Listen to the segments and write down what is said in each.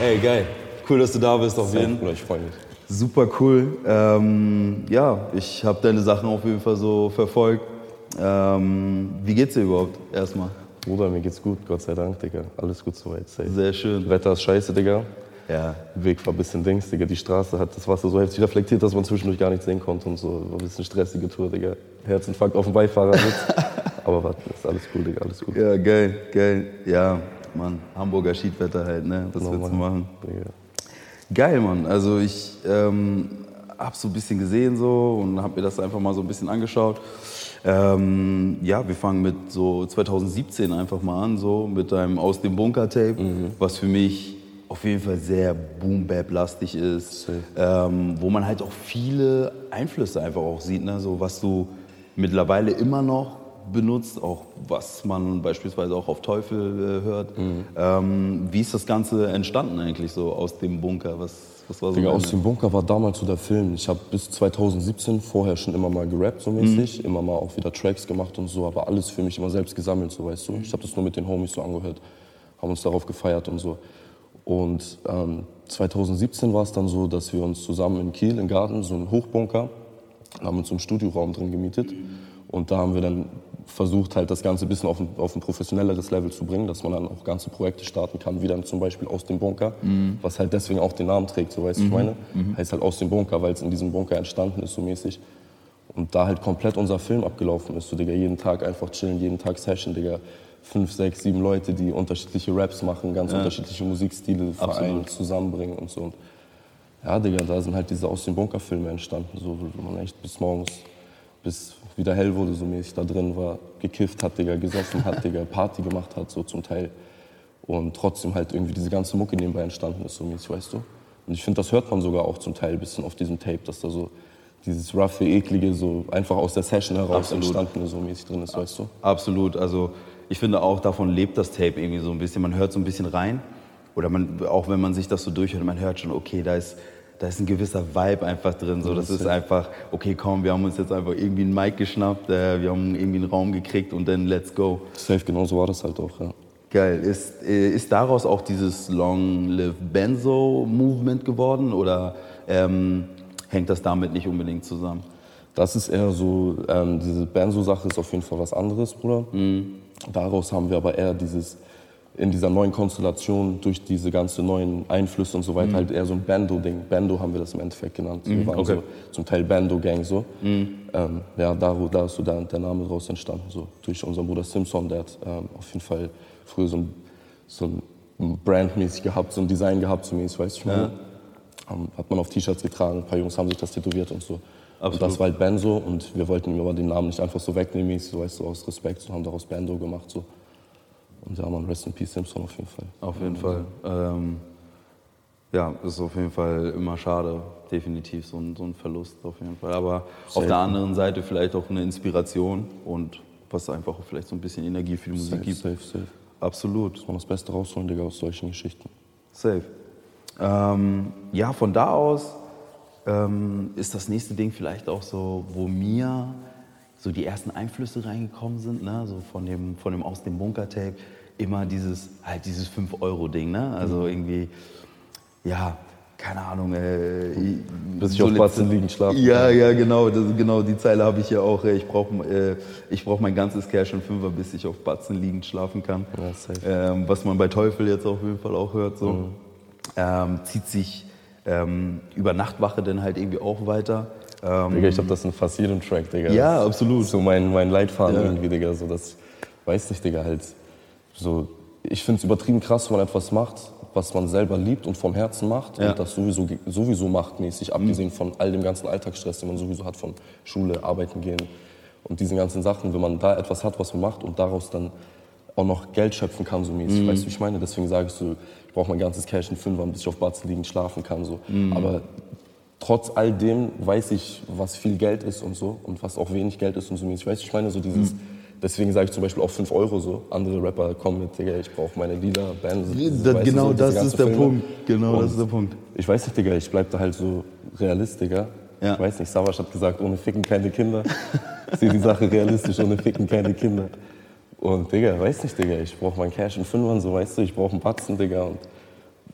Ey, geil. Cool, dass du da bist auf jeden Fall. Ich freue mich. Super cool. Ähm, ja, ich habe deine Sachen auf jeden Fall so verfolgt. Ähm, wie geht's dir überhaupt erstmal? Bruder, mir geht's gut, Gott sei Dank, Digga. Alles gut soweit. Safe. Sehr schön. Wetter ist scheiße, Digga. Ja. Weg war ein bisschen Dings, Digga. Die Straße hat das Wasser so heftig reflektiert, dass man zwischendurch gar nichts sehen konnte und so. War ein bisschen stressige Tour, Digga. Herzinfarkt auf dem Beifahrersitz. Aber warte, ist alles cool, Digga, alles gut. Ja, geil, geil. Ja, Mann, Hamburger Schiedwetter halt, ne? Was Genau, willst du machen? Digga. Geil, Mann. Also ich ähm, habe so ein bisschen gesehen so und habe mir das einfach mal so ein bisschen angeschaut. Ähm, ja, wir fangen mit so 2017 einfach mal an, so mit deinem Aus dem Bunker-Tape, was für mich auf jeden Fall sehr Boom-Bap-lastig ist, ähm, wo man halt auch viele Einflüsse einfach auch sieht, ne? so was du mittlerweile immer noch benutzt, auch was man beispielsweise auch auf Teufel äh, hört. Ähm, wie ist das Ganze entstanden eigentlich so aus dem Bunker? Was, was war so Digga, aus dem Bunker war damals so der Film. Ich habe bis 2017 vorher schon immer mal gerappt, so mäßig. Immer mal auch wieder Tracks gemacht und so, aber alles für mich immer selbst gesammelt, so weißt du. Ich habe das nur mit den Homies so angehört, haben uns darauf gefeiert und so. Und ähm, 2017 war es dann so, dass wir uns zusammen in Kiel im Garten, so einen Hochbunker, haben uns einen Studioraum drin gemietet. Und da haben wir dann versucht, halt das Ganze ein bisschen auf ein, auf ein professionelleres Level zu bringen, dass man dann auch ganze Projekte starten kann, wie dann zum Beispiel aus dem Bunker, was halt deswegen auch den Namen trägt, so weißt du, ich meine. Heißt halt aus dem Bunker, weil es in diesem Bunker entstanden ist, so mäßig. Und da halt komplett unser Film abgelaufen ist, so Digga, jeden Tag einfach chillen, jeden Tag Session, Digga. Fünf, sechs, sieben Leute, die unterschiedliche Raps machen, ganz unterschiedliche Musikstile vereinen, zusammenbringen und so. Und ja, Digga, da sind halt diese Aus dem Bunker-Filme entstanden, so, wo man echt bis morgens, bis wieder hell wurde, so mäßig da drin war, gekifft hat, Digga, gesoffen hat, Digga, Party gemacht hat, so zum Teil. Und trotzdem halt irgendwie diese ganze Mucke nebenbei entstanden ist, so mäßig, weißt du? Und ich finde, das hört man sogar auch zum Teil ein bisschen auf diesem Tape, dass da so dieses roughe, eklige, so einfach aus der Session heraus Absolut. entstanden ist, so mäßig drin ist, weißt du? Absolut. Also ich finde auch, davon lebt das Tape irgendwie so ein bisschen. Man hört so ein bisschen rein. Oder man, auch wenn man sich das so durchhört, man hört schon, okay, da ist, da ist ein gewisser Vibe einfach drin. So, das ist einfach, okay, komm, wir haben uns jetzt einfach irgendwie einen Mic geschnappt, äh, wir haben irgendwie einen Raum gekriegt und dann let's go. Safe, genau so war das halt auch, ja. Geil. Ist, äh, ist daraus auch dieses Long Live Benzo Movement geworden oder ähm, hängt das damit nicht unbedingt zusammen? Das ist eher so, ähm, diese Benzo-Sache ist auf jeden Fall was anderes, Bruder. Daraus haben wir aber eher dieses, in dieser neuen Konstellation, durch diese ganzen neuen Einflüsse und so weiter, halt eher so ein Bando-Ding. Bando haben wir das im Endeffekt genannt. Wir waren okay. so, zum Teil Bando-Gang so. Ähm, ja, da, da ist so der, der Name draus entstanden, so durch unseren Bruder Simpson, der hat ähm, auf jeden Fall früher so ein, so ein Brand-mäßig gehabt, so ein Design gehabt, so mäßig, weißt du, ich meine. Ähm, hat man auf T-Shirts getragen, ein paar Jungs haben sich das tätowiert und so. Und Absolut. das war halt Benzo und wir wollten ihm aber den Namen nicht einfach so wegnehmen, mäßig, so weißt du, aus Respekt, so haben daraus Benzo gemacht so. Und ja, man, Rest in Peace Simpson auf jeden Fall. Auf jeden Fall. Ähm, ja, ist auf jeden Fall immer schade, definitiv so ein, so ein Verlust auf jeden Fall. Aber auf Safe. der anderen Seite vielleicht auch eine Inspiration und was einfach auch vielleicht so ein bisschen Energie für die Musik Safe, gibt. safe, safe. Absolut. Muss man das Beste rausholen, Digga, aus solchen Geschichten. Safe. Ähm, ja, von da aus ähm, ist das nächste Ding vielleicht auch so, wo mir so die ersten Einflüsse reingekommen sind, ne? so von dem, von dem aus dem Bunker-Tape, immer dieses, halt dieses 5-Euro-Ding, ne? also irgendwie, ja, keine Ahnung, äh, Bis ich auf eine- Batzen liegend schlafen Ja, kann. ja, genau, das, genau die Zeile habe ich ja auch, ich brauche äh, ich brauch mein ganzes Cash und Fünfer, bis ich auf Batzen liegend schlafen kann. Ja. Ähm, was man bei Teufel jetzt auf jeden Fall auch hört, so. Mhm. Ähm, zieht sich ähm, über Nachtwache dann halt irgendwie auch weiter. Ähm, Digga, ich glaube, das ist in fast jedem Track, Digga. Ja, absolut. So mein, mein Leitfaden Ja. irgendwie, Digga. So, das weiß nicht, Digga, halt. So, ich finde es übertrieben krass, wenn man etwas macht, was man selber liebt und vom Herzen macht Ja. Mhm. und das sowieso, sowieso macht, mäßig, abgesehen von all dem ganzen Alltagsstress, den man sowieso hat, von Schule, Arbeiten gehen und diesen ganzen Sachen. Wenn man da etwas hat, was man macht und daraus dann auch noch Geld schöpfen kann, so mäßig. Mhm. Weißt du, wie ich meine? Deswegen sage ich so, ich brauche mein ganzes Cash in Fünfer, bis ich auf Batzen liegend schlafen kann. So. Mhm. Aber trotz all dem weiß ich, was viel Geld ist und so und was auch wenig Geld ist und so mäßig. Weißt du, ich meine so dieses, Mhm. deswegen sage ich zum Beispiel auch 5 Euro so. Andere Rapper kommen mit, Digga, ich brauche meine lila Bands. das, genau das ist der Punkt. Genau Und das ist der Punkt. Ich weiß nicht, Digga, ich bleib da halt so realist, Digga. Ja. Ich weiß nicht, Savas hat gesagt, ohne Ficken keine Kinder. Ich sehe die Sache realistisch, ohne Ficken keine Kinder. Und Digga, weiß nicht, Digga, ich brauche mein Cash in Fünfern, so weißt du, ich brauche einen Batzen, Digga. Und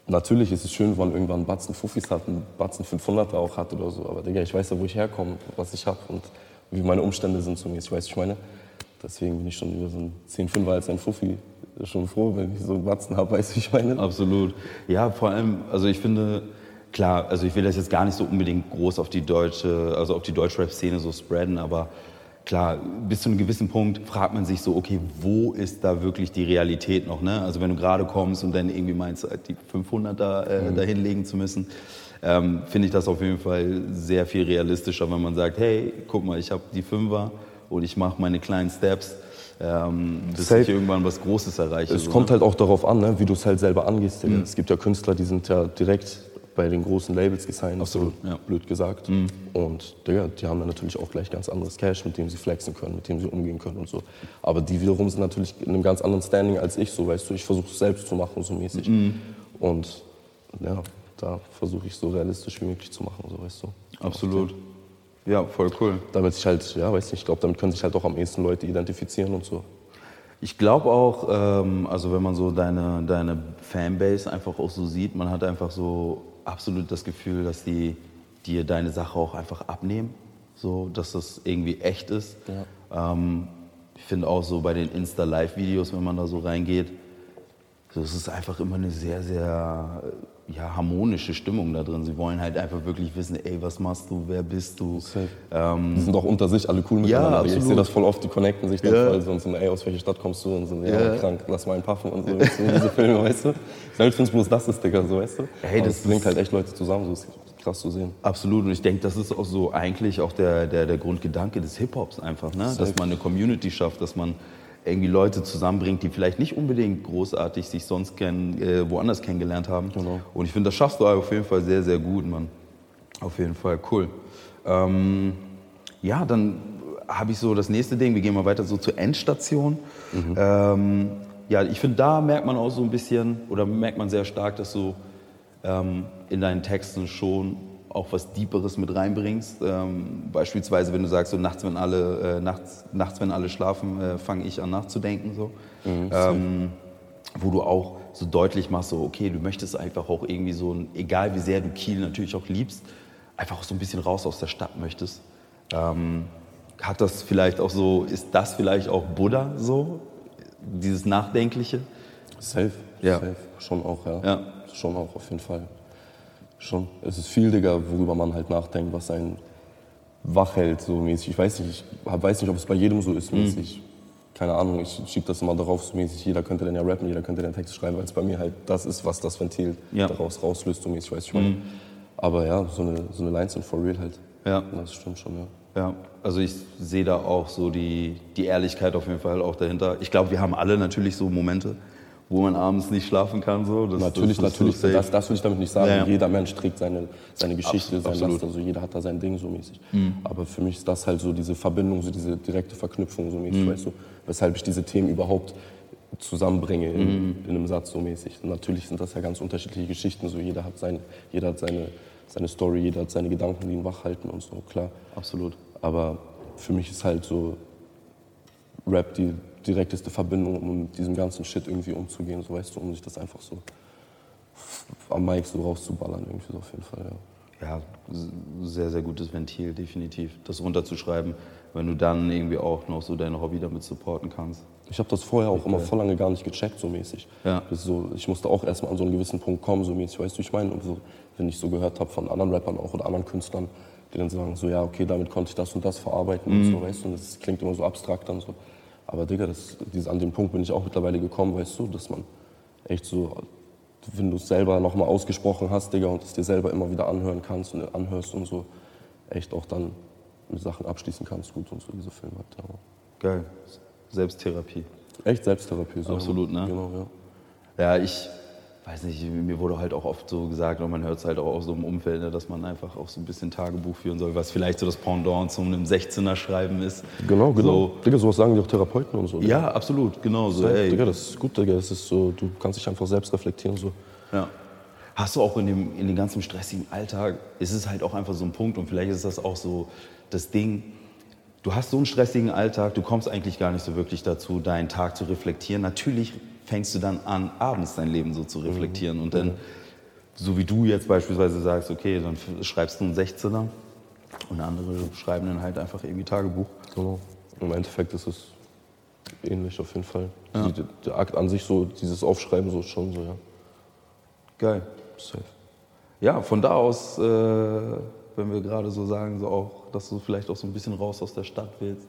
natürlich ist es schön, wenn man irgendwann einen Batzen Fuffis hat, einen Batzen 500er auch hat oder so. Aber Digga, ich weiß ja, wo ich herkomme, was ich habe und wie meine Umstände sind zu mir. Ich weiß, ich meine, deswegen bin ich schon über so ein 10-5er als ein Fuffi schon froh, wenn ich so einen Batzen habe, weißt du, ich meine. Absolut. Ja, vor allem, also ich finde, klar, also ich will das jetzt gar nicht so unbedingt groß auf die deutsche, also auf die Deutschrap-Szene so spreaden, aber klar, bis zu einem gewissen Punkt fragt man sich so, okay, wo ist da wirklich die Realität noch? Ne? Also wenn du gerade kommst und dann irgendwie meinst, die 500er äh, mhm. dahinlegen zu müssen, ähm, finde ich das auf jeden Fall sehr viel realistischer, wenn man sagt, hey, guck mal, ich habe die Fünfer und ich mache meine kleinen Steps. Ähm, bis Safe. ich irgendwann was Großes erreiche. Es so, kommt ne? halt auch darauf an, ne, wie du es halt selber angehst. Mhm. Es gibt ja Künstler, die sind ja direkt bei den großen Labels gesigned, Absolut, so ja. blöd gesagt. Mhm. Und ja, die haben dann natürlich auch gleich ganz anderes Cash, mit dem sie flexen können, mit dem sie umgehen können und so. Aber die wiederum sind natürlich in einem ganz anderen Standing als ich, so weißt du. Ich versuche es selbst zu machen, so mäßig. Mhm. Und ja, da versuche ich so realistisch wie möglich zu machen, so weißt du. Absolut. Ja, voll cool. Damit sich halt, ja, weiß nicht, ich glaube, damit können sich halt auch am ehesten Leute identifizieren und so. Ich glaube auch, ähm, also wenn man so deine, deine Fanbase einfach auch so sieht, man hat einfach so absolut das Gefühl, dass die dir deine Sache auch einfach abnehmen, so dass das irgendwie echt ist. Ja. Ähm, ich finde auch so bei den Insta-Live-Videos, wenn man da so reingeht, es ist einfach immer eine sehr, sehr ja, harmonische Stimmung da drin. Sie wollen halt einfach wirklich wissen, ey, was machst du, wer bist du? Ähm, die sind auch unter sich alle cool miteinander. Ja, ich sehe das voll oft, die connecten sich dann ja. voll so und so, ey, aus welcher Stadt kommst du? Und so, ja, ja. krank, lass mal einen puffen und so. so diese Filme, weißt du? Selbst wenn es bloß das ist, Digga, so, weißt du? Hey, das, das bringt halt echt Leute zusammen, so ist krass zu sehen. Absolut, und ich denke, das ist auch so eigentlich auch der, der, der Grundgedanke des Hip-Hops einfach, ne? dass man eine Community schafft, dass man irgendwie Leute zusammenbringt, die vielleicht nicht unbedingt großartig sich sonst kennen, äh, woanders kennengelernt haben. Genau. Und ich finde, das schaffst du auf jeden Fall sehr, sehr gut, Mann. Auf jeden Fall, cool. Ähm, ja, dann habe ich so das nächste Ding, wir gehen mal weiter so zur Endstation. Mhm. Ähm, ja, ich finde, da merkt man auch so ein bisschen, oder merkt man sehr stark, dass du ähm, in deinen Texten schon auch was Deeperes mit reinbringst. Ähm, beispielsweise, wenn du sagst, so nachts, wenn alle, äh, nachts, nachts, wenn alle schlafen, äh, fange ich an nachzudenken. So. Mhm, ähm, wo du auch so deutlich machst, so, okay, du möchtest einfach auch irgendwie so, ein, egal wie sehr du Kiel natürlich auch liebst, einfach auch so ein bisschen raus aus der Stadt möchtest. Ähm, hat das vielleicht auch so, ist das vielleicht auch Buddha so, dieses Nachdenkliche? Safe, ja. safe, schon auch, ja. ja. Schon auch, auf jeden Fall. Schon. Es ist viel, Digga, worüber man halt nachdenkt, was einen wach hält, so mäßig. Ich weiß nicht, ich weiß nicht, ob es bei jedem so ist, mäßig. Mhm. Keine Ahnung, ich schiebe das immer darauf, so mäßig. Jeder könnte dann ja rappen, jeder könnte den Text schreiben, weil es bei mir halt das ist, was das Ventil ja. daraus rauslöst, so mäßig, weiß ich meine. Mhm. Aber ja, so eine, so eine Lines sind for real halt. Ja. Das stimmt schon, ja. Ja, also ich sehe da auch so die, die Ehrlichkeit auf jeden Fall auch dahinter. Ich glaube, wir haben alle natürlich so Momente, wo man abends nicht schlafen kann. So. Das, natürlich, das, natürlich. So das, das will ich damit nicht sagen. Ja. Jeder Mensch trägt seine, seine Geschichte, Absolut, sein Last. Also jeder hat da sein Ding so mäßig. Mhm. Aber für mich ist das halt so diese Verbindung, so diese direkte Verknüpfung so mäßig, mhm. weißt du? Weshalb ich diese Themen überhaupt zusammenbringe in, mhm. in, einem Satz so mäßig. Und natürlich sind das ja ganz unterschiedliche Geschichten. So jeder hat, sein, jeder hat seine, seine Story, jeder hat seine Gedanken, die ihn wach halten und so, klar. Absolut. Aber für mich ist halt so Rap die direkteste Verbindung, um mit diesem ganzen Shit irgendwie umzugehen, so weißt du, um sich das einfach so am Mic so rauszuballern, irgendwie so auf jeden Fall, ja. Ja, sehr, sehr gutes Ventil, definitiv. Das runterzuschreiben, wenn du dann irgendwie auch noch so dein Hobby damit supporten kannst. Ich habe das vorher auch immer voll lange gar nicht gecheckt, so mäßig. Ja. so, ich musste auch erstmal an so einen gewissen Punkt kommen, so mäßig, weißt du, ich meine, und so, wenn ich so gehört habe von anderen Rappern auch oder anderen Künstlern, die dann sagen, so, ja, okay, damit konnte ich das und das verarbeiten mhm. und so, weißt du, und das klingt immer so abstrakt dann so. Aber Digga, das, dieses, an dem Punkt bin ich auch mittlerweile gekommen, weißt du, dass man echt so, wenn du es selber nochmal ausgesprochen hast, Digga, und es dir selber immer wieder anhören kannst und anhörst und so, echt auch dann mit Sachen abschließen kannst, gut und so, diese Filme halt. Ja. Geil. Selbsttherapie. Echt Selbsttherapie, so. Absolut, ne? Genau, ja. Ja, ich weiß nicht, mir wurde halt auch oft so gesagt, und man hört es halt auch aus so einem Umfeld, ne, dass man einfach auch so ein bisschen Tagebuch führen soll, was vielleicht so das Pendant zu einem 16er Schreiben ist. Genau, genau. So. Digga, sowas sagen die auch Therapeuten und so. Digga. Ja, absolut, genau so. Ey. Digga, das ist gut, Digga, das ist so, du kannst dich einfach selbst reflektieren so. Ja. Hast du auch in dem, in dem ganzen stressigen Alltag, ist es halt auch einfach so ein Punkt und vielleicht ist das auch so das Ding, du hast so einen stressigen Alltag, du kommst eigentlich gar nicht so wirklich dazu, deinen Tag zu reflektieren. Natürlich fängst du dann an, abends dein Leben so zu reflektieren. Und dann so wie du jetzt beispielsweise sagst, okay, dann schreibst du einen 16er und andere schreiben dann halt einfach irgendwie Tagebuch. Genau. Im Endeffekt ist es ähnlich auf jeden Fall. Die, der Akt an sich, so dieses Aufschreiben, so ist schon so, ja. Geil. Safe. Ja, von da aus, äh, wenn wir gerade so sagen, so auch, dass du vielleicht auch so ein bisschen raus aus der Stadt willst,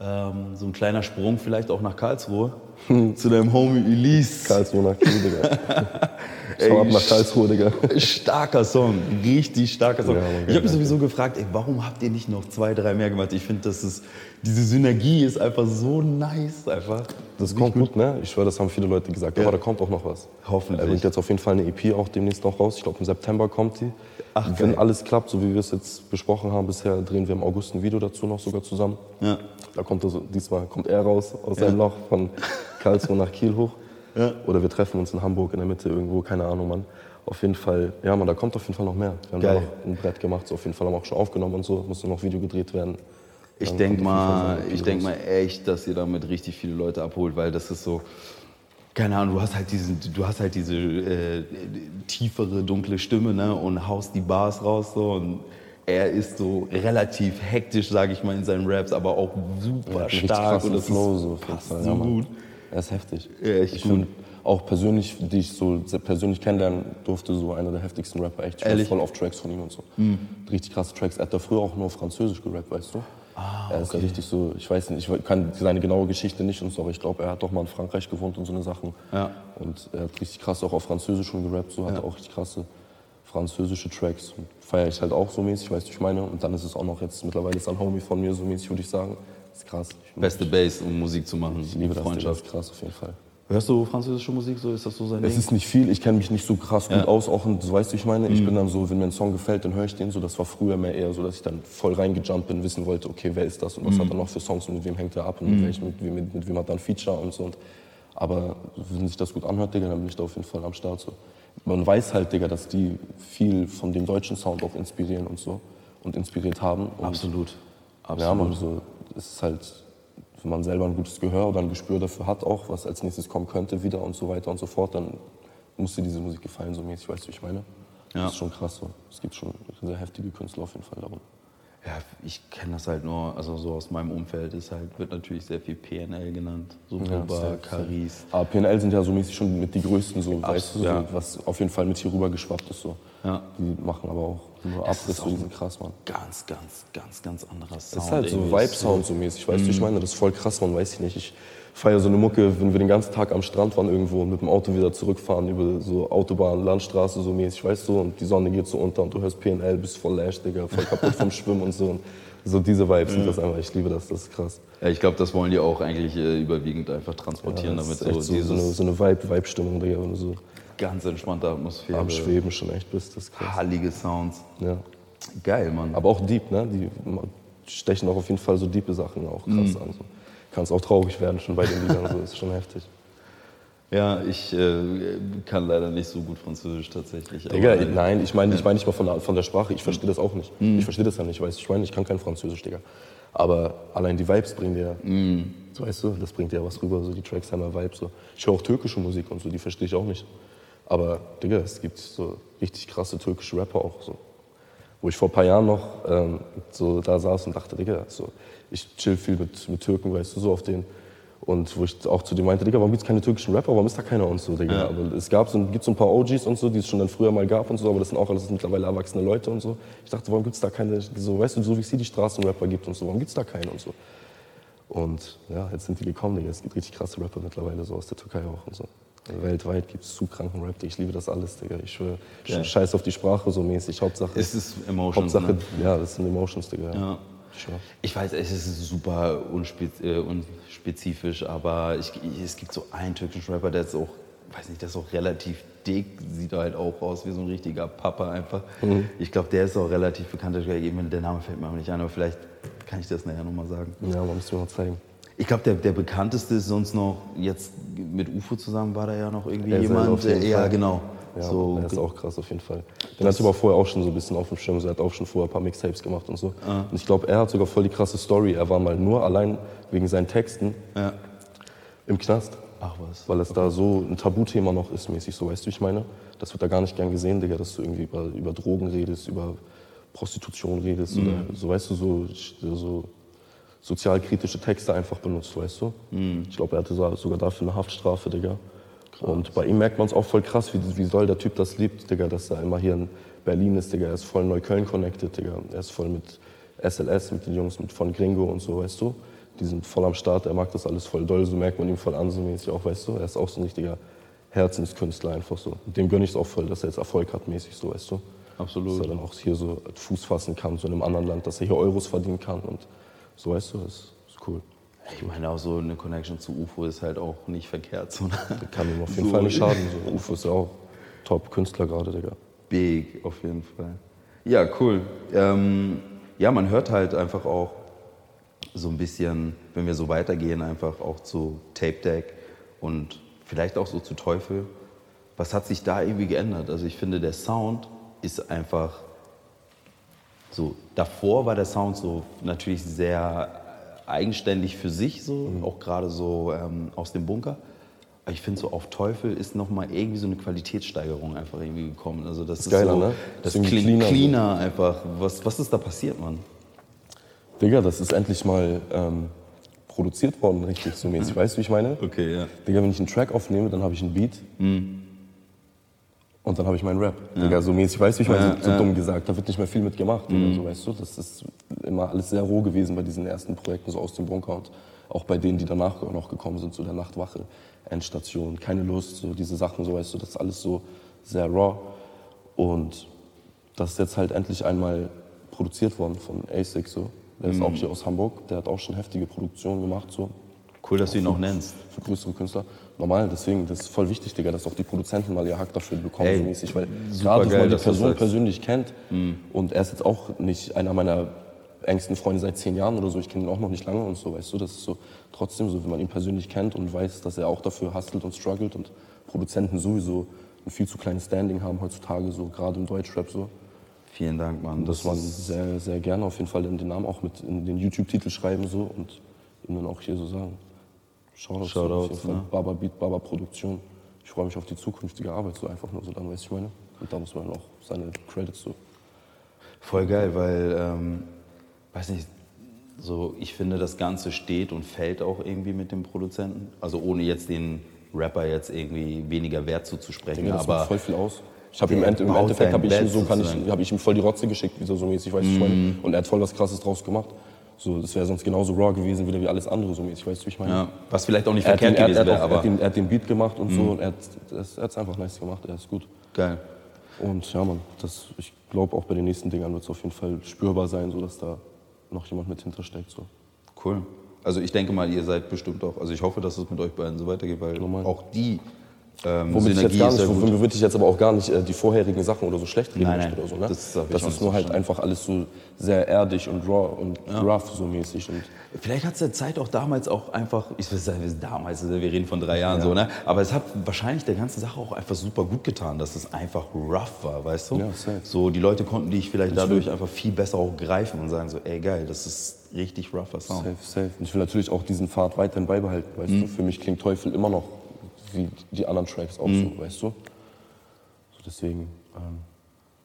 ähm, so ein kleiner Sprung vielleicht auch nach Karlsruhe. Zu deinem Homie Elise. Karlsruhe nach Kiel, Digga. Schau ab nach Karlsruhe, Digga. Starker Song, richtig starker Song. Ja, ich habe mich sowieso gefragt, ey, warum habt ihr nicht noch zwei, drei mehr gemacht? Ich finde, das ist diese Synergie ist einfach so nice, einfach. Das kommt gut, ne? Ich schwöre, das haben viele Leute gesagt. Ja. Aber da kommt auch noch was. Hoffentlich. Er bringt jetzt auf jeden Fall eine EP auch demnächst noch raus. Ich glaube, im September kommt die. Ach, Wenn geil. alles klappt, so wie wir es jetzt besprochen haben, bisher drehen wir im August ein Video dazu noch sogar zusammen. Ja. Da kommt er diesmal kommt er raus aus seinem Loch von Karlsruhe nach Kiel hoch. Ja. Oder wir treffen uns in Hamburg in der Mitte irgendwo, keine Ahnung, Mann. Auf jeden Fall, ja, man, da kommt auf jeden Fall noch mehr. Wir haben Geil. da noch ein Brett gemacht, so auf jeden Fall haben wir auch schon aufgenommen und so, muss nur noch Video gedreht werden. Ich denke mal, ich denk mal echt, dass ihr damit richtig viele Leute abholt, weil das ist so, keine Ahnung, du hast halt diesen, du hast halt diese äh, tiefere, dunkle Stimme, ne, und haust die Bars raus so und er ist so relativ hektisch, sage ich mal, in seinen Raps, aber auch super richtig stark und das Flow, ist, so passt so ja, gut. Er ist heftig. Ja, ich finde auch persönlich, die ich so persönlich kennenlernen durfte, so einer der heftigsten Rapper. Echt, ich war? Mhm. voll auf Tracks von ihm und so. Richtig krasse Tracks. Er hat da früher auch nur Französisch gerappt, weißt du? Ah, er ist ja richtig so, ich weiß nicht, ich kann seine genaue Geschichte nicht und so, aber ich glaube, er hat doch mal in Frankreich gewohnt und so eine Sachen. Ja. Und er hat richtig krass auch auf Französisch schon gerappt, so hatte auch richtig krasse französische Tracks. Feiere ich halt auch so mäßig, weißt du, ich meine. Und dann ist es auch noch jetzt, mittlerweile ist er ein Homie von mir, so mäßig, würde ich sagen. Das ist krass. Beste Bass, um Musik zu machen, ich liebe das, Digga, das Freundschaft. ist krass auf jeden Fall. Hörst du französische Musik, so ist das so sein Es Ding? ist nicht viel, ich kenne mich nicht so krass gut Ja. Mhm. aus, auch und du weißt, wie ich meine. Ich bin dann so, wenn mir ein Song gefällt, dann höre ich den so. Das war früher mehr eher so, dass ich dann voll reingejumpt bin, wissen wollte, okay, wer ist das und was Mhm. hat er noch für Songs und mit wem hängt er ab und mit, welchem, mit, wem, mit, mit wem hat er ein Feature und so. Und, aber wenn sich das gut anhört, Digga, dann bin ich da auf jeden Fall am Start. So. Man weiß halt, Digga, dass die viel von dem deutschen Sound auch inspirieren und so und inspiriert haben. Und Absolut. ja, man, so, es ist halt, wenn man selber ein gutes Gehör oder ein Gespür dafür hat, auch was als nächstes kommen könnte wieder und so weiter und so fort, dann muss dir diese Musik gefallen, so mäßig, weißt du, wie ich meine? Ja. Das ist schon krass so. Es gibt schon sehr heftige Künstler auf jeden Fall darum. Ja, ich kenne das halt nur, also so aus meinem Umfeld ist halt, wird natürlich sehr viel PNL genannt. So Ja, Caris. Aber PNL sind ja so mäßig schon mit die größten, so, weißt du, so, ja. was auf jeden Fall mit hier rüber geschwappt ist. So. Ja. Die machen aber auch nur Das Abriss, ist so, auch die sind krass, Mann. Ganz, ganz, ganz, ganz anderer Sound. Das ist halt so. Vibe-Sound so mäßig, weißt du, ich meine, das ist voll krass, man weiß ich nicht. Ich feiere so eine Mucke, wenn wir den ganzen Tag am Strand waren irgendwo und mit dem Auto wieder zurückfahren über so Autobahn, Landstraße so mäßig, weißt du, und die Sonne geht so unter und du hörst PNL, bist voll lash, Digga, voll kaputt vom Schwimmen und so. Und so diese Vibes sind das einfach, ich liebe das, das ist krass. Ja, ich glaube, das wollen die auch eigentlich äh, überwiegend einfach transportieren, das damit so, so, so, eine, so eine Vibe, Vibe-Stimmung, Digga, wenn du so ganz entspannte Atmosphäre, am Schweben schon echt bist, das ist krass. hallige Sounds. Ja. Geil, Mann. Aber auch deep, ne? Die stechen auch auf jeden Fall so diepe Sachen auch krass Mhm. an. So. Kannst auch traurig werden schon bei den Liedern, so ist schon heftig. ja, ich äh, kann leider nicht so gut Französisch tatsächlich. Digga, aber, nein, ich meine ich mein nicht mal von der, von der Sprache, ich verstehe das auch nicht. Mhm. Ich verstehe das ja nicht, weißt du, ich meine, ich kann kein Französisch, Digga. Aber allein die Vibes bringen dir, Mhm. so weißt du, das bringt dir ja was rüber, so die Tracks haben ja Vibes. So. Ich höre auch türkische Musik und so, die verstehe ich auch nicht. Aber, Digga, es gibt so richtig krasse türkische Rapper auch so. Wo ich vor ein paar Jahren noch ähm, so da saß und dachte, Digga, so, ich chill viel mit, mit Türken, weißt du, so auf den. Und wo ich auch zu dem meinte, Digga, warum gibt's keine türkischen Rapper, warum ist da keiner und so, Digga. Ja. Aber es gab so, gibt so ein paar OGs und so, die es schon dann früher mal gab und so, aber das sind auch alles mittlerweile erwachsene Leute und so. Ich dachte, warum gibt's da keine, so, weißt du, so wie es hier die Straßenrapper gibt und so, warum gibt's da keine und so. Und ja, jetzt sind die gekommen, Digga. Es gibt richtig krasse Rapper mittlerweile, so aus der Türkei auch und so. Weltweit gibt es zu kranken Rap, ich liebe das alles, Digga. Ich schwöre, Ja. scheiß auf die Sprache so mäßig. Hauptsache, Es ist Emotions, Hauptsache, ne? ja, das sind Emotions, Digga. Ja. Ich weiß, es ist super äh, unspezifisch, aber ich, es gibt so einen türkischen Rapper, der ist auch, weiß nicht, der ist auch relativ dick, sieht halt auch aus wie so ein richtiger Papa einfach. Mhm. Ich glaube, der ist auch relativ bekannt. Der Name fällt mir aber nicht ein, aber vielleicht kann ich das nachher nochmal sagen. Ja, man muss mir mal zeigen. Ich glaube, der, der bekannteste ist sonst noch, jetzt mit UFO zusammen war da ja noch irgendwie Er jemand. ja, Fall. genau. Ja, so, der ist auch krass auf jeden Fall. Den hat aber vorher auch schon so ein bisschen auf dem Schirm. Er hat auch schon vorher ein paar Mixtapes gemacht und so. Ah. Und ich glaube, er hat sogar voll die krasse Story. Er war mal nur allein wegen seinen Texten ja. im Knast. Ach was. Weil es da so ein Tabuthema noch ist, mäßig, so weißt du, wie ich meine? Das wird da gar nicht gern gesehen, Digga, dass du irgendwie über, über Drogen redest, über Prostitution redest Mhm. oder so, weißt du, so, so sozialkritische Texte einfach benutzt, weißt du? Mhm. Ich glaube, er hatte so- sogar dafür eine Haftstrafe, Digga. Und bei ihm merkt man es auch voll krass, wie, wie soll der Typ das liebt, Digga, dass er immer hier in Berlin ist, Digga. Er ist voll Neukölln connected, Digga. Er ist voll mit SLS, mit den Jungs mit von Gringo und so, weißt du? Die sind voll am Start, er mag das alles voll doll, so merkt man ihm voll an, so mäßig auch, weißt du? Er ist auch so ein richtiger Herzenskünstler einfach so. Dem gönne ich es auch voll, dass er jetzt Erfolg hat, mäßig so, weißt du? Absolut. Dass er dann auch hier so Fuß fassen kann, so in einem anderen Land, dass er hier Euros verdienen kann und so, weißt du, das ist cool. Ich meine, auch so eine Connection zu UFO ist halt auch nicht verkehrt. So, ne? Kann ihm auf jeden So. Fall nicht schaden. So. Ufo ist ja auch Top-Künstler gerade, Digga. Big, auf jeden Fall. Ja, cool. Ähm, ja, man hört halt einfach auch so ein bisschen, wenn wir so weitergehen, einfach auch zu Tape Deck und vielleicht auch so zu Teufel. Was hat sich da irgendwie geändert? Also ich finde, der Sound ist einfach so, davor war der Sound so natürlich sehr eigenständig für sich, so, auch gerade so ähm, aus dem Bunker. Aber ich finde so auf Teufel ist nochmal irgendwie so eine Qualitätssteigerung einfach irgendwie gekommen. Also das ist, geiler, so, ne? Das irgendwie klingt cleaner cleaner, so. einfach. Was, was ist da passiert, Mann? Digga, das ist endlich mal ähm, produziert worden, richtig so mäßig. Weißt du, wie ich meine? Okay, ja. Digga, wenn ich einen Track aufnehme, dann habe ich einen Beat. Und dann habe ich meinen Rap. Digga, so mäßig, weißt du, wie ich meine? Ja, so ja. dumm gesagt, da wird nicht mehr viel mit gemacht. Digga, so, weißt du? Das ist immer alles sehr roh gewesen bei diesen ersten Projekten, so aus dem Bunker und auch bei denen, die danach noch gekommen sind, so der Nachtwache, Endstation, keine Lust, so diese Sachen, so weißt du, das ist alles so sehr raw. Und das ist jetzt halt endlich einmal produziert worden von ASIC, so. Der ist auch hier aus Hamburg, der hat auch schon heftige Produktionen gemacht, so Cool, dass du ihn noch nennst. für größere Künstler. Normal, deswegen, das ist voll wichtig, Digga, dass auch die Produzenten mal ihr Hack dafür bekommen, Ey, mäßig, weil gerade wenn man die das Person persönlich kennt und er ist jetzt auch nicht einer meiner engsten Freunde seit zehn Jahren oder so, ich kenne ihn auch noch nicht lange und so, weißt du, das ist so trotzdem so, wenn man ihn persönlich kennt und weiß, dass er auch dafür hustelt und struggelt und Produzenten sowieso ein viel zu kleines Standing haben heutzutage, so gerade im Deutschrap so, Vielen Dank, Mann. dass man sehr, sehr gerne auf jeden Fall den Namen auch mit in den YouTube-Titel schreiben so und ihm dann auch hier so sagen. Shoutouts, so, auf Shoutouts, jeden Fall. ne? Baba Beat, Baba Produktion. Ich freue mich auf die zukünftige Arbeit, so einfach nur so dann, weißt du, ich meine. Und da muss man auch seine Credits so. Voll geil, weil, ähm, weiß nicht, so ich finde, das Ganze steht und fällt auch irgendwie mit dem Produzenten. Also ohne jetzt den Rapper jetzt irgendwie weniger Wert zuzusprechen. Digga, das aber macht voll viel aus. Ich habe ihm Ende- im Endeffekt habe ich ihm so kann ich, hab ich ihm voll die Rotze geschickt, wie so, so mäßig, weißt du, ich meine. Und er hat voll was Krasses draus gemacht. So, das wäre sonst genauso raw gewesen wieder wie alles andere so mäßig, weißt du, wie ich meine. ja, was vielleicht auch nicht Er den, verkehrt er, hat, gewesen wäre, auch, er, hat aber den, er hat den Beat gemacht und so und er hat es einfach nice gemacht, er ist gut. geil. Und ja, das, ich glaube auch bei den nächsten Dingern wird es auf jeden Fall spürbar sein, so dass da noch jemand mit hintersteckt. So. Cool. Also ich denke mal, ihr seid bestimmt auch, also ich hoffe, dass es mit euch beiden so weitergeht, weil Normal. auch die ähm, Womit ich jetzt Synergie gar nicht, womit ich jetzt aber auch gar nicht äh, die vorherigen Sachen oder so schlecht reden Nein, nein, oder so. Ne? das das ist nur halt einfach alles so sehr erdig und raw und rough so mäßig. Und Vielleicht hat es der Zeit auch damals auch einfach, ich will sagen, damals, also wir reden von drei Jahren so, ne? Aber es hat wahrscheinlich der ganzen Sache auch einfach super gut getan, dass es einfach rough war, weißt du? Ja, safe. So, die Leute konnten dich vielleicht dadurch einfach viel besser auch greifen und sagen so, ey geil, das ist richtig rougher Sound. safe, safe. Und ich will natürlich auch diesen Pfad weiterhin beibehalten, weißt Mhm. du. Für mich klingt Teufel immer noch wie die anderen Tracks auch Mhm. so, weißt du. So deswegen, ähm,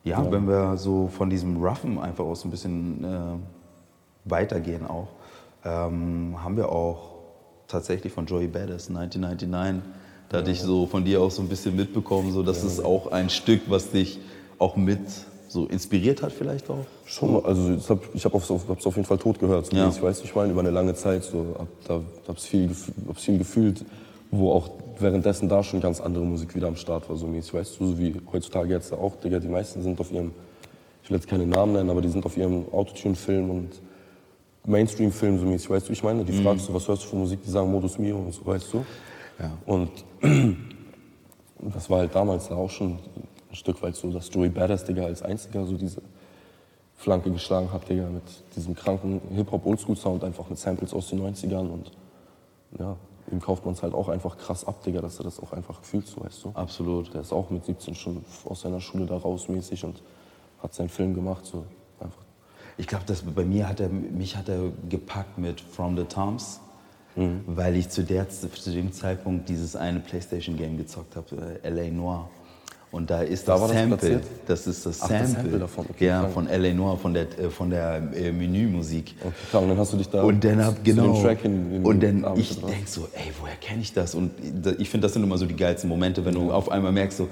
Ja, wenn wir so von diesem Roughen einfach auch so ein bisschen äh, weitergehen auch, ähm, haben wir auch tatsächlich von Joey Badass 1999, da hatte ich so von dir auch so ein bisschen mitbekommen, so dass es auch ein Stück, was dich auch mit so inspiriert hat vielleicht auch. Schon, mal, also ich habe es auf, hab's auf jeden Fall tot gehört. So Ja. Ich weiß, ich meine, über eine lange Zeit. So, hab, da hab's viel, gef- hab's viel gefühlt, wo auch währenddessen da schon ganz andere Musik wieder am Start war. So mäßig, weißt du, so wie heutzutage jetzt auch. Digga, die meisten sind auf ihrem, ich will jetzt keine Namen nennen, aber die sind auf ihrem Autotune-Film und Mainstream-Film so mäßig, weißt du, ich meine? Die fragst du, was hörst du für Musik? Die sagen Modus Mio und so, weißt du? Ja. Und das war halt damals da auch schon ein Stück weit so, dass Joey Badass, Digga, als einziger so diese Flanke geschlagen hat, Digga, mit diesem kranken Hip-Hop-Oldschool-Sound, einfach mit Samples aus den 90ern und ja, ihm kauft man es halt auch einfach krass ab, Digga, dass er das auch einfach fühlt, so weißt du. Absolut. Der ist auch mit 17 schon aus seiner Schule da raus mäßig und hat seinen Film gemacht, so einfach. Ich glaube, bei mir hat er, mich hat er gepackt mit From the Toms. weil ich zu, der, zu dem Zeitpunkt dieses eine Playstation-Game gezockt habe, äh, L.A. Noir. Und da ist Da das das Sample. platziert? Das ist das Ach, Sample. das Sample davon, okay, ja, von L.A. Noir, von der, äh, von der äh, Menümusik. Okay, klar, und dann hast du dich da Und dann hab, zu genau. dem Track hin, hin und dann ich denk so, ey, woher kenne ich das? Und ich finde, das sind immer so die geilsten Momente, wenn du auf einmal merkst so,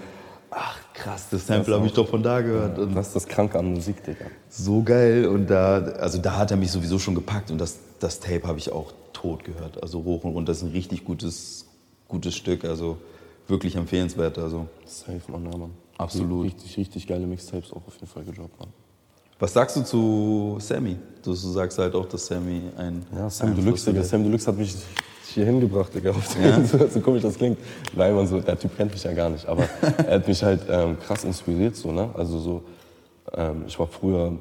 ach krass, das Sample habe ich doch von da gehört. Und Das ist das Kranke an Musik, Digga. so geil. Und da, also da hat er mich sowieso schon gepackt und das, das Tape habe ich auch tot gehört. Also hoch und runter. Das ist ein richtig gutes, gutes Stück. Also wirklich empfehlenswert. Also Safe, Mann, ja, Mann. Absolut. Richtig, richtig geile Mixtapes auch auf jeden Fall gedroppt, Mann. was sagst du zu Sammy? Du, sagst halt auch, dass Sammy ein Ja, Sam Deluxe, Digga. Sam Deluxe hat mich hier hingebracht, Digga. Ja? so, komisch das klingt. Nein, man, so, der Typ kennt mich ja gar nicht. Aber er hat mich halt ähm, krass inspiriert, so, ne? Also so, ähm, ich war früher,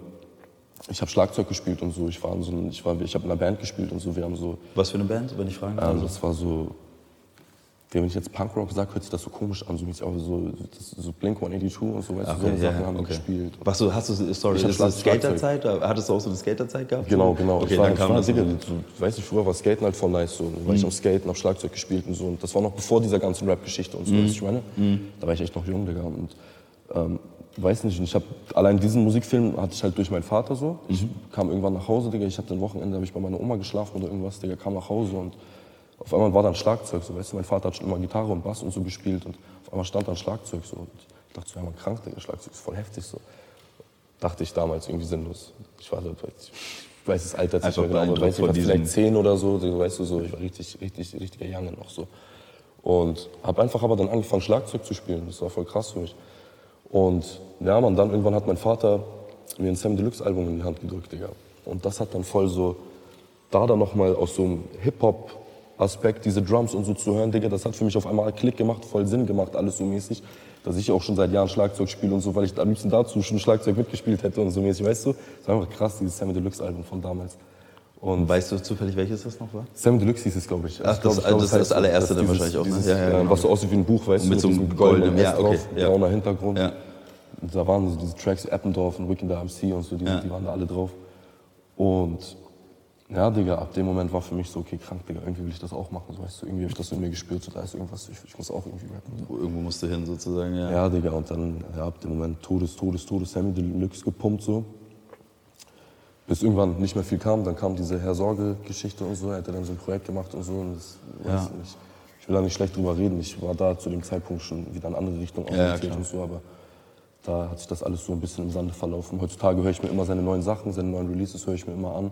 ich habe Schlagzeug gespielt und so. Ich war in so, ich war, ich habe in einer Band gespielt und so. Wir haben so, Was für eine Band, wenn ich fragen darf? ähm, das war so, wenn ich jetzt Punkrock sage, hört sich das so komisch an, so, aber so, das, so Blink 182 und so, weißt du, so Okay, Sachen ja, haben okay. gespielt. Was du, hast du, sorry, Ich ist das. Skaterzeit? Hattest du auch so eine Skaterzeit gehabt? Genau, genau. Okay, ich war, dann kam das. Digga, so, weiß nicht, früher war Skaten halt voll nice. So. Da war ich am Skaten, hab Schlagzeug gespielt und so. Und das war noch bevor dieser ganzen Rap-Geschichte und so, weißt du, ich meine? Da war ich echt noch jung, Digga. Und ähm, weiß nicht, ich habe allein diesen Musikfilm hatte ich halt durch meinen Vater so. Ich kam irgendwann nach Hause, Digga. Ich hatte ein Wochenende, habe ich bei meiner Oma geschlafen oder irgendwas, Digga, kam nach Hause und auf einmal war da ein Schlagzeug, so, weißt du, mein Vater hat schon immer Gitarre und Bass und so gespielt und auf einmal stand da ein Schlagzeug so. Und ich dachte so, ja, man krank, Digga, Schlagzeug ist voll heftig so dachte ich damals irgendwie sinnlos. Ich war so, ich weiß das Alter jetzt nicht Einfach mehr genau, aber weiß nicht, diesem- vielleicht zehn oder so, so, weißt du, so, ich war richtig, richtig, richtiger Junge noch so. Und habe einfach aber dann angefangen Schlagzeug zu spielen, das war voll krass für mich. Und ja, man, dann irgendwann hat mein Vater mir ein Sam Deluxe Album in die Hand gedrückt, Digga. Und das hat dann voll so, da dann nochmal aus so einem Hip-Hop Aspekt, diese Drums und so zu hören, Digga, das hat für mich auf einmal Klick gemacht, voll Sinn gemacht, alles so mäßig, dass ich auch schon seit Jahren Schlagzeug spiele und so, weil ich am liebsten dazu schon Schlagzeug mitgespielt hätte und so mäßig, weißt du? Das war einfach krass, dieses Sam Deluxe Album von damals. Und Weißt du zufällig, welches das noch war? Sam Deluxe hieß es, glaube ich. Ach, Ich glaub, das- ich glaub, das ist das heißt- allererste dann wahrscheinlich auch, ne? Dieses, Ja, ja, äh, genau. Was so aussieht wie ein Buch, weißt Mit du? so einem goldenen- ja, okay, drauf, ja. brauner Hintergrund. Ja. Und da waren so diese Tracks, Eppendorf und Weekend MC und so, die, Ja. die waren da alle drauf. Und ja, Digga, ab dem Moment war für mich so, okay, krank, Digga, irgendwie will ich das auch machen. So, weißt du, irgendwie habe ich das in mir gespürt, so, da ist irgendwas, ich, ich muss auch irgendwie rappen. So. Irgendwo musst du hin sozusagen, ja. Ja, Digga, und dann ja, ab dem Moment Todes, Todes, Todes, Sammy Deluxe gepumpt so. Bis irgendwann nicht mehr viel kam, dann kam diese Herr Sorge-Geschichte und so, er hat dann so ein Projekt gemacht und so. Und das, Ja. weiß nicht, ich will da nicht schlecht drüber reden, ich war da zu dem Zeitpunkt schon wieder in andere Richtung Ja, ja, orientiert klar. und so, aber da hat sich das alles so ein bisschen im Sande verlaufen. Heutzutage höre ich mir immer seine neuen Sachen, seine neuen Releases höre ich mir immer an.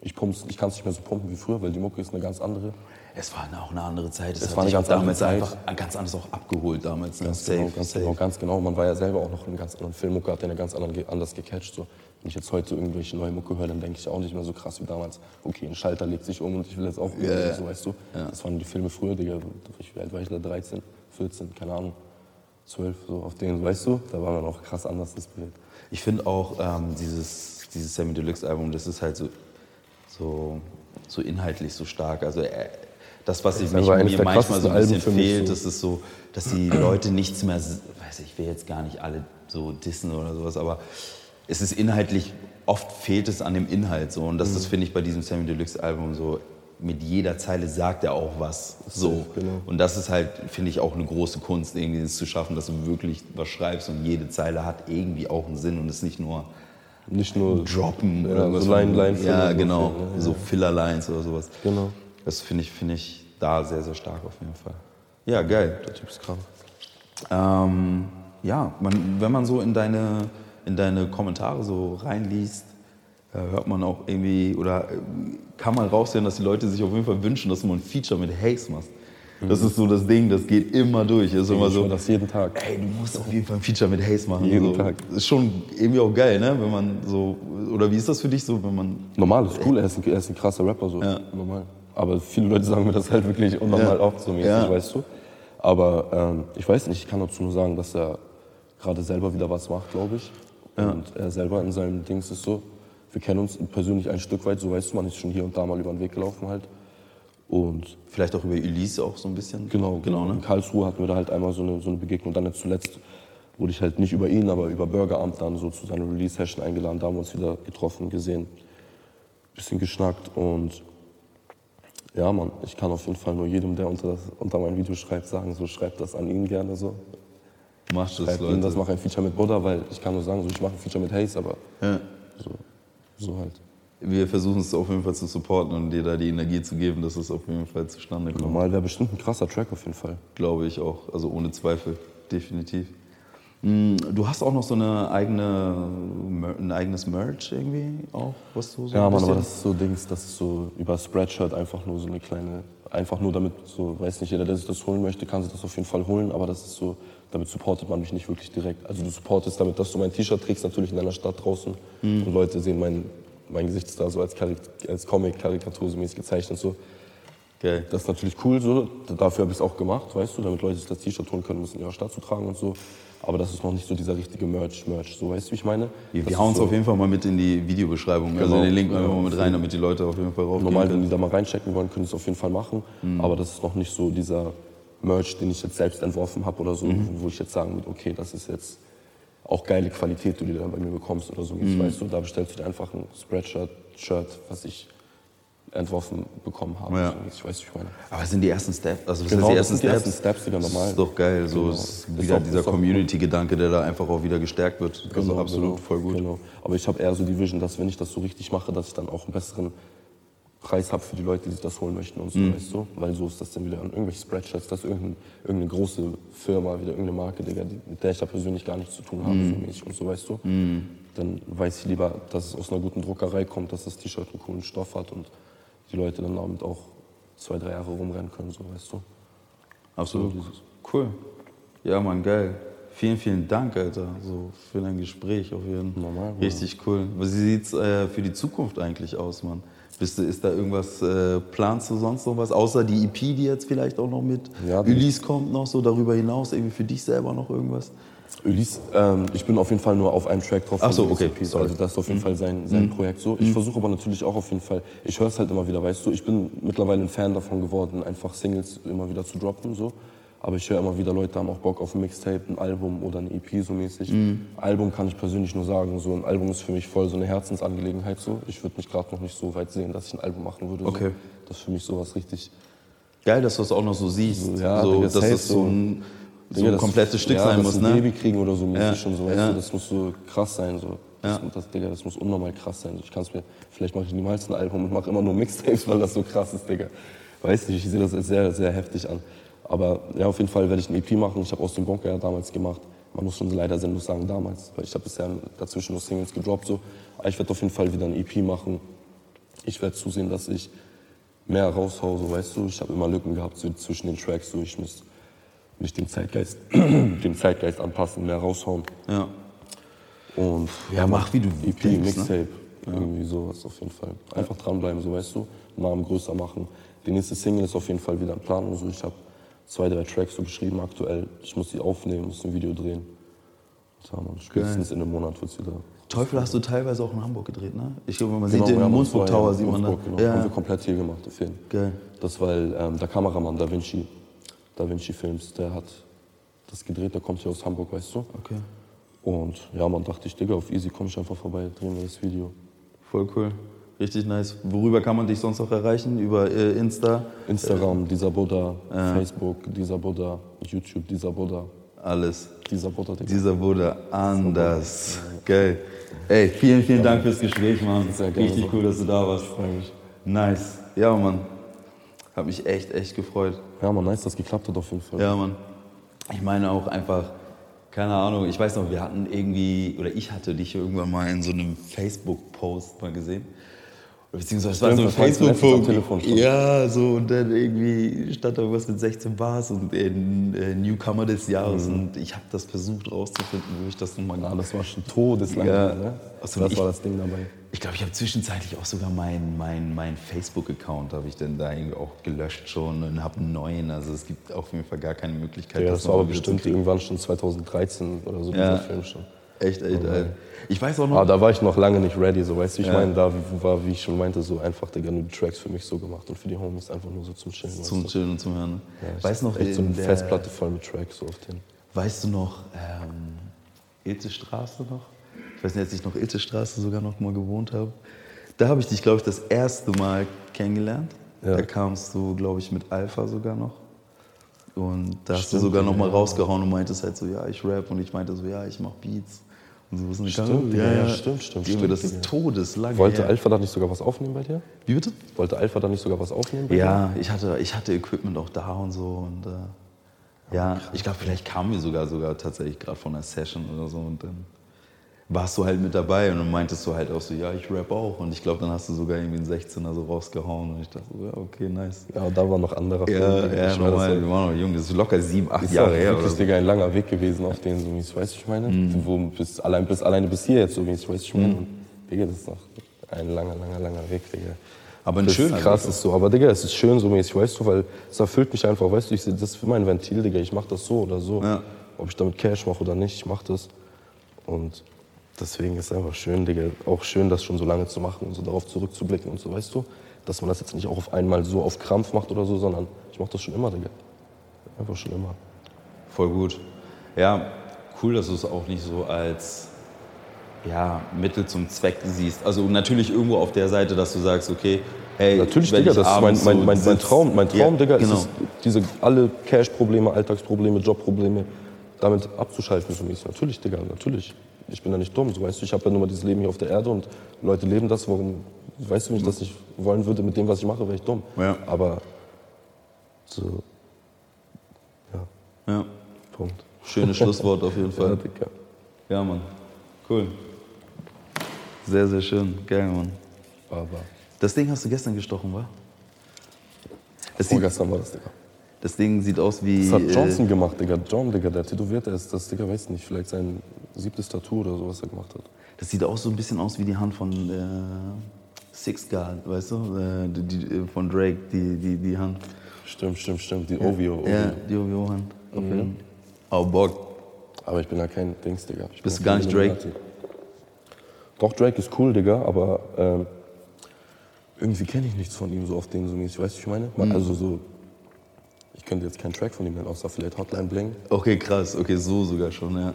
Ich, pump's- ich kann es nicht mehr so pumpen wie früher, weil die Mucke ist eine ganz andere. Es war auch eine andere Zeit. Es hat war eine ganz andere damals Zeit. einfach ganz anders auch abgeholt damals. Ne? Ganz Safe, genau, ganz safe. genau, ganz genau. Man war ja selber auch noch in einem ganz anderen Film. Mucke hat den ja ganz anderen, anders gecatcht. So. Wenn ich jetzt heute irgendwelche neue Mucke höre, dann denke ich auch nicht mehr so krass wie damals. Okay, ein Schalter legt sich um und ich will jetzt auch irgendwie ja. so, weißt du. Das waren die Filme früher, Digga. Wie alt war ich da? 13, 14, keine Ahnung. 12, so auf denen, weißt du. Da war man auch krass anders, Bild. Ich finde auch ähm, dieses, dieses Sammy Deluxe Album, das ist halt so, so, so inhaltlich so stark. Also äh, das, was ich mich, mir manchmal so ein bisschen fehlt, so. das ist so, dass die Leute nichts mehr, weiß ich, will jetzt gar nicht alle so dissen oder sowas, aber es ist inhaltlich, oft fehlt es an dem Inhalt so und das, Mhm. das finde ich bei diesem Sammy Deluxe Album so, mit jeder Zeile sagt er auch was. So. genau. Und das ist halt, finde ich, auch eine große Kunst, irgendwie es zu schaffen, dass du wirklich was schreibst und jede Zeile hat irgendwie auch einen Sinn und ist nicht nur Nicht nur droppen Ja, oder was. so Line, Line, ja, Filler, genau. so, ne? So Filler-Lines oder sowas. Genau. Das finde ich, finde ich da sehr, sehr stark auf jeden Fall. Ja, geil. Der Typ ist krank. Ähm, ja, man, wenn man so in deine, in deine Kommentare so reinliest, äh, hört man auch irgendwie, oder äh, kann man raushören, dass die Leute sich auf jeden Fall wünschen, dass du mal ein Feature mit Haze machst. Das ist so das Ding, das geht immer durch. Ist immer Ich so, höre das jeden Tag. ey, du musst auf jeden Fall ein Feature mit Haze machen. Jeden so. Tag. Ist schon irgendwie auch geil, ne? Wenn man so, oder wie ist das für dich so, wenn man Normal, ist cool, er ist ein, er ist ein krasser Rapper, so. Ja. Normal. Aber viele Leute sagen mir das halt wirklich unnormal Ja. oft, so mäßig, Ja. weißt du. Aber ähm, ich weiß nicht, ich kann dazu nur sagen, dass er gerade selber wieder was macht, glaube ich. Und er selber in seinem Dings ist so. Wir kennen uns persönlich ein Stück weit, so weißt du, man ist schon hier und da mal über den Weg gelaufen halt. Und vielleicht auch über Elise auch so ein bisschen? Genau, genau, In ne? Karlsruhe hatten wir da halt einmal so eine, so eine Begegnung. Dann jetzt zuletzt wurde ich halt nicht über ihn, aber über Burgeramt dann so zu seiner Release-Session eingeladen. Da haben wir uns wieder getroffen, gesehen, bisschen geschnackt und Ja, Mann, ich kann auf jeden Fall nur jedem, der unter, das, unter mein Video schreibt, sagen, so schreibt das an ihn gerne so. Macht das, Leute. das, mach ein Feature mit Buddha, weil ich kann nur sagen, so, ich mache ein Feature mit Haze, aber Ja. so, so halt. Wir versuchen es auf jeden Fall zu supporten und dir da die Energie zu geben, dass es auf jeden Fall zustande kommt. Normal wäre bestimmt ein krasser Track auf jeden Fall. Glaube ich auch. Also ohne Zweifel. Definitiv. Mm, Du hast auch noch so eine eigene, ein eigenes Merch irgendwie auch, was du so Ja, Mann, aber das ist so Dings, das ist so über Spreadshirt einfach nur so eine kleine, einfach nur damit, so, weiß nicht, jeder, der sich das holen möchte, kann sich das auf jeden Fall holen, aber das ist so, damit supportet man mich nicht wirklich direkt. Also du supportest damit, dass du mein T-Shirt trägst, natürlich in deiner Stadt draußen und Leute sehen mein, mein Gesicht ist da so als, Karik- als Comic-Karikatur so mäßig gezeichnet so. Geil. Das ist natürlich cool so, dafür habe ich es auch gemacht, weißt du, damit Leute sich das T-Shirt holen können, es in ihrer Stadt zu tragen und so. Aber das ist noch nicht so dieser richtige Merch, Merch, so weißt du, wie ich meine? Wir, wir hauen es so- auf jeden Fall mal mit in die Videobeschreibung. also Genau. den Link einfach mal mit rein, damit die Leute auf jeden Fall raufgehen Normal, wenn die da mal reinchecken wollen, können sie es auf jeden Fall machen. Aber das ist noch nicht so dieser Merch, den ich jetzt selbst entworfen habe oder so, wo ich jetzt sagen würde, okay, das ist jetzt auch geile Qualität, die du dann bei mir bekommst oder so. Weißt du, da bestellst du dir einfach ein Spreadshirt, Shirt, was ich entworfen bekommen habe. Ja. Ich weiß, ich meine. Aber es sind die ersten Steps. Also das Genau, sind die das ersten sind die ersten Steps. Steps, Digga, normal. Das ist doch geil. So Genau. ist Ist wieder auch- dieser ist auch- Community-Gedanke, der da einfach auch wieder gestärkt wird. Also Genau, absolut, genau, voll gut. Genau. Aber ich habe eher so die Vision, dass wenn ich das so richtig mache, dass ich dann auch einen besseren Preis habe für die Leute, die sich das holen möchten und so, Mhm. weißt du? Weil so ist das dann wieder an irgendwelche Spreadshots, dass irgendein, irgendeine große Firma, wieder irgendeine Marke, Digga, die, mit der ich da persönlich gar nichts zu tun habe, Mhm. so mäßig und so, weißt du? Dann weiß ich lieber, dass es aus einer guten Druckerei kommt, dass das T-Shirt einen coolen Stoff hat und die Leute dann damit auch zwei, drei Jahre rumrennen können, so, weißt du? Absolut. So. Cool. Ja, Mann, geil. Vielen, vielen Dank, Alter, so für dein Gespräch auf jeden Fall. Normal. Richtig cool. Wie sieht's äh, für die Zukunft eigentlich aus, Mann? Bist du, ist da irgendwas, äh, planst du sonst noch was? Außer die EP, die jetzt vielleicht auch noch mit Ja, Ulis kommt noch so darüber hinaus, irgendwie für dich selber noch irgendwas? Ulysse, ähm, ich bin auf jeden Fall nur auf einem Track drauf. Ach so, okay, Ulysse. Also das ist auf jeden Fall sein, sein Projekt so. Ich versuche aber natürlich auch auf jeden Fall, ich höre es halt immer wieder, weißt du, ich bin mittlerweile ein Fan davon geworden, einfach Singles immer wieder zu droppen so. Aber ich höre immer wieder, Leute haben auch Bock auf ein Mixtape, ein Album oder eine EP so mäßig. Album kann ich persönlich nur sagen, so ein Album ist für mich voll so eine Herzensangelegenheit so. Ich würde mich gerade noch nicht so weit sehen, dass ich ein Album machen würde. Okay. So. Das ist für mich sowas richtig Geil, dass du es auch noch so siehst. So, ja, so, dass safe, es so ein, so ein das- komplettes Stück ja, sein muss, ein ne? Baby kriegen oder so mäßig Ja, schon so, weißt ja. du, das muss so krass sein. So. Das, das, Digga, das muss unnormal krass sein. Ich kann's mir, vielleicht mache ich niemals ein Album und mache immer nur Mixtapes, weil das so krass ist, Digga. Weiß nicht, ich sehe das als sehr, sehr heftig an. Aber ja, auf jeden Fall werde ich ein EP machen. Ich habe aus dem Bunker ja damals gemacht. Man muss schon leider sinnlos sagen damals, weil ich habe bisher dazwischen nur Singles gedroppt. So. Aber ich werde auf jeden Fall wieder ein EP machen. Ich werde zusehen, dass ich mehr raushau, so weißt du. Ich habe immer Lücken gehabt so, zwischen den Tracks. So. Ich muss mich dem Zeitgeist, dem Zeitgeist anpassen, mehr raushauen. Ja. Und Ja, mach, wie du EP, denkst, ne? Mixtape, irgendwie sowas auf jeden Fall. Einfach dranbleiben, so weißt du, Namen größer machen. Die nächste Single ist auf jeden Fall wieder in Planung. So. Ich habe zwei, drei Tracks so geschrieben aktuell. Ich muss die aufnehmen, muss ein Video drehen. Ja, man, spätestens in einem Monat wird es wieder. Teufel hast du teilweise auch in Hamburg gedreht, ne? Ich glaube, man Genau, sieht den ja, Mundsburg Tower, ja sieht man da. Mundsburg, Genau. Haben wir Ja. komplett hier gemacht, der Film. Geil. Das war ähm, der Kameramann Da Vinci, Da Vinci Films, der hat das gedreht, der kommt hier aus Hamburg, weißt du. Okay. Und ja, man dachte ich, Digga, auf easy komm ich einfach vorbei, drehen wir das Video. Voll cool. Richtig nice. Worüber kann man dich sonst noch erreichen? Über äh, Insta? Instagram, dieser Buddha, Facebook, dieser Buddha, YouTube, dieser Buddha, Alles. dieser Buddha, Digga. Dieser wurde anders. Geil. Ey, vielen, vielen Dank fürs Gespräch, Mann. Sehr gerne. Richtig cool, dass du da warst. Freue mich. Nice. Ja, Mann. Hat mich echt, echt gefreut. Ja, man, nice, dass es geklappt hat auf jeden Fall. Ja, Mann. Ich meine auch einfach, keine Ahnung, ich weiß noch, wir hatten irgendwie, oder ich hatte dich irgendwann mal in so einem Facebook-Post mal gesehen. Beziehungsweise es war so ein das schon. Ja, so und dann irgendwie stand da irgendwas mit 16 Bars und in, äh, Newcomer des Jahres. Mhm. Und ich habe das versucht rauszufinden, wo ich das nochmal Ja, das war schon todeslang, Ja. ne? Achso, das ich- war das Ding dabei. Ich glaube, ich habe zwischenzeitlich auch sogar meinen mein, mein Facebook-Account, habe ich dann da irgendwie auch gelöscht schon und habe einen neuen. Also es gibt auf jeden Fall gar keine Möglichkeit. Ja, das war noch aber bestimmt irgendwann schon 2013 oder so, Ja. dieser Film schon. Echt, echt, ey. Ich weiß auch noch. Aber da war ich noch lange nicht ready, so weißt du, ich Ja. meine, da war, wie ich schon meinte, so einfach, Digga, nur die Tracks für mich so gemacht und für die Homies einfach nur so zum Chillen. zum weißt du? Chillen und zum Hören. Ja, weißt hab noch, echt so in eine der- Festplatte voll mit Tracks so auf den. Weißt du noch, ähm, Ilse Straße noch? Ich weiß nicht, als ich noch Ilse Straße sogar noch mal gewohnt habe. Da habe ich dich, glaube ich, das erste Mal kennengelernt. Ja. Da kamst du, glaube ich, mit Alpha sogar noch. Und da hast du Stimmt, sogar noch mal rausgehauen und meintest halt so, ja, ich rap und ich meinte so, ja, ich mach Beats. Und so ist eine Stimmt, ja, ja, stimmt, stimmt, Junge, stimmt, das ist todeslang Wollte her. Alpha da nicht sogar was aufnehmen bei dir? Wie bitte? Wollte Alpha da nicht sogar was aufnehmen bei dir? Ja, ich hatte, ich hatte Equipment auch da und so. Und äh, ja, ich glaube, vielleicht kamen wir sogar, sogar tatsächlich gerade von einer Session oder so. Und dann warst du halt mit dabei und dann meintest du halt auch so, ja, ich rap auch. Und ich glaube, dann hast du sogar irgendwie einen 16er so rausgehauen. Und ich dachte so, ja, okay, nice. Ja, da war noch anderer Ja, Film, ja, Ich das normal, wir waren noch jung, das ist locker sieben, acht ist Jahre her. so. Digga, ein langer Weg gewesen auf den, so wie es, weißt du, ich meine? Mhm. Wo bis, allein, bis, alleine bis hier jetzt, so wie es, weißt du, ich meine? Und, Digga, das ist noch ein langer, langer, langer Weg, Digga. Aber ein das schöner ist krass ist so. Aber Digga, es ist schön so mäßig, weißt du, weil es erfüllt mich einfach, weißt du, ich, das ist mein Ventil, Digga, ich mach das so oder so. Ja. Ob ich damit Cash mache oder nicht, ich mach das. Und deswegen ist es einfach schön, Digga, auch schön, das schon so lange zu machen und so darauf zurückzublicken und so, weißt du? Dass man das jetzt nicht auch auf einmal so auf Krampf macht oder so, sondern ich mach das schon immer, Digga. Einfach schon immer. Voll gut. Ja, cool, dass du es auch nicht so als ja, Mittel zum Zweck siehst. Also natürlich irgendwo auf der Seite, dass du sagst, okay, hey, Natürlich, Digga, das ist mein, mein, so mein, mein Traum. Mein Traum, Ja, Digga, genau. ist es, diese alle Cash-Probleme, Alltagsprobleme, Jobprobleme damit abzuschalten für mich. Natürlich, Digga, natürlich. Ich bin ja nicht dumm, so weißt du. Ich habe ja nur mal dieses Leben hier auf der Erde und Leute leben das. Warum, weißt du, wenn ich das nicht wollen würde mit dem, was ich mache, wäre ich dumm. Ja. Aber so, ja, Ja, Punkt. schönes Schlusswort auf jeden Ja, Fall. Digga. Ja, Mann. Cool. Sehr, sehr schön. Geil, Mann. Aber Das Ding hast du gestern gestochen, wa? Sieht, vorgestern war das, Digga. Das Ding sieht aus wie. Das hat äh, Johnson gemacht, Digga. John, Digga, der Tätowierte ist. Das, Digga, weiß nicht, vielleicht sein siebtes Tattoo oder so, was er gemacht hat. Das sieht auch so ein bisschen aus wie die Hand von äh, Six Guard, weißt du? Äh, die, die, äh, von Drake, die, die, die Hand. Stimmt, stimmt, stimmt. Die Ovio. Ovio. Ja, die OVO-Hand. Mhm. Oh, Bock. Aber ich bin ja kein Dings, Digga. Ich Bist du gar nicht Drake? Illuminati. Doch, Drake ist cool, Digga, aber ähm, irgendwie kenne ich nichts von ihm so auf den so mäßig. Weißt du, ich meine? Mhm. Also so, ich könnte jetzt keinen Track von ihm nennen, außer vielleicht Hotline Bling. Okay, krass. Okay, so sogar schon, ja.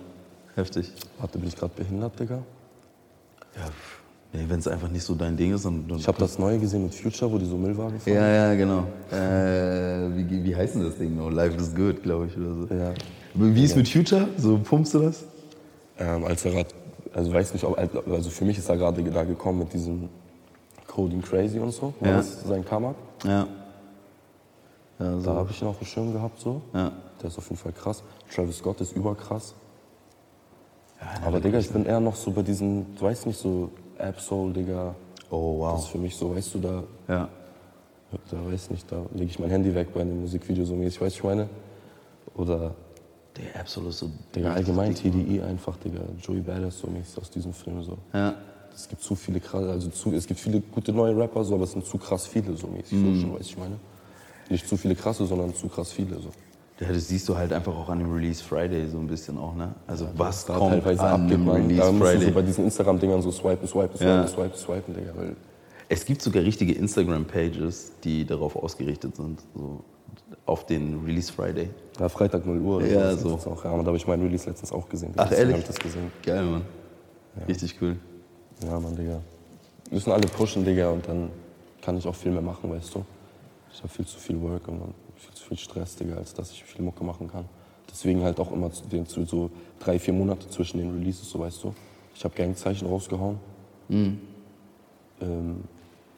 Heftig. Warte, bin ich gerade behindert, Digga? Ja, nee, wenn es einfach nicht so dein Ding ist, dann. dann Ich habe das neue gesehen mit Future, wo die so Müllwagen fahren. ja, ja, genau. Äh, wie, wie heißt denn das Ding noch? Life is good, glaube ich, oder so. Ja. Wie ist mit Future? So pumpst du das? Ähm, als er grad, also weiß nicht, ob, also für mich ist er gerade da gekommen mit diesem Coding Crazy und so, Ja. das sein Cover. Ja. Ja, Da so. habe ich ihn auf dem Schirm gehabt so. Ja. Der ist auf jeden Fall krass. Travis Scott ist überkrass. Ja, Aber Digga, ich bin eher noch so bei diesen, du weißt nicht, so Ab-Soul, Digga. Oh, Das ist wow. für mich so, weißt du, da, Ja. da weiß nicht, da lege ich mein Handy weg bei einem Musikvideo so mäßig, weißt du, ich meine? Oder, Der Absolut so. Digga, allgemein TDI einfach, Digga, Joey Badass so mäßig aus diesem Film so. Ja. Es gibt zu viele krass, also zu, es gibt viele gute neue Rapper, so, aber es sind zu krass viele so mäßig, so schon, weißt du, ich meine? Nicht zu viele krasse, sondern zu krass viele so. Ja, das siehst du halt einfach auch an dem Release Friday so ein bisschen auch, ne? Also was da kommt teilweise an dem. Release Da musst du Friday? so bei diesen Instagram-Dingern so swipen, swipen, swipen, Ja. swipen, swipen, Digga, weil Es gibt sogar richtige Instagram-Pages, die darauf ausgerichtet sind, so auf den Release Friday. Ja, Freitag 0 Uhr. Ja, so. Auch. Ja, da habe ich meinen Release letztens auch gesehen. Ach, ehrlich? ich das gesehen. Geil, Mann. Richtig cool. Ja, Mann, Digga. Wir müssen alle pushen, Digga, und dann kann ich auch viel mehr machen, weißt du. Ich habe viel zu viel Work und viel zu viel Stress, Digga, als dass ich viel Mucke machen kann. Deswegen halt auch immer zu, den, zu so drei, vier Monate zwischen den Releases, so weißt du. Ich habe Gangzeichen rausgehauen. Ähm,